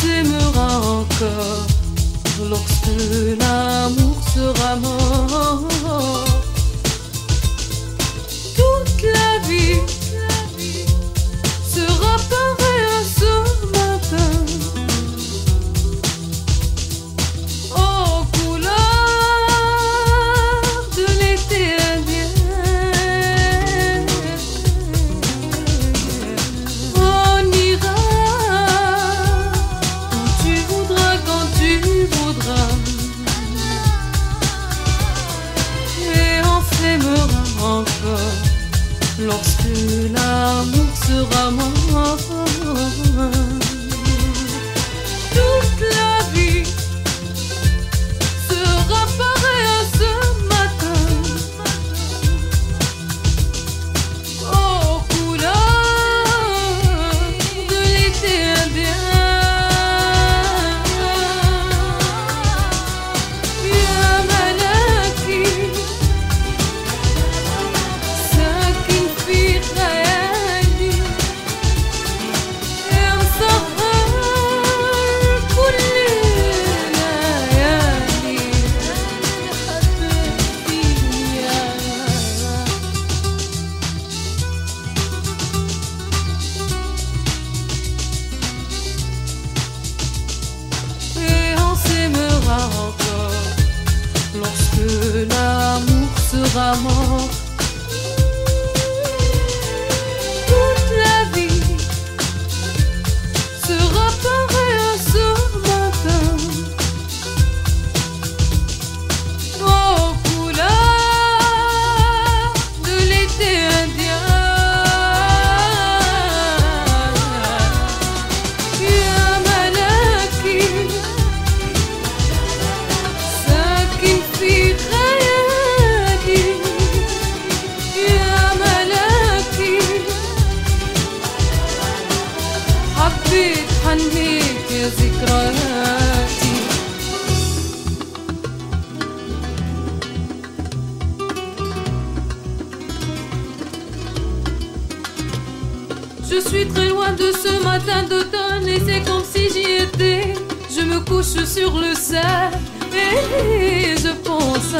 t'aimera encore lorsque l'amour sera mort. amor. Je suis très loin de ce matin d'automne et c'est comme si j'y étais. Je me couche sur le sable et je pense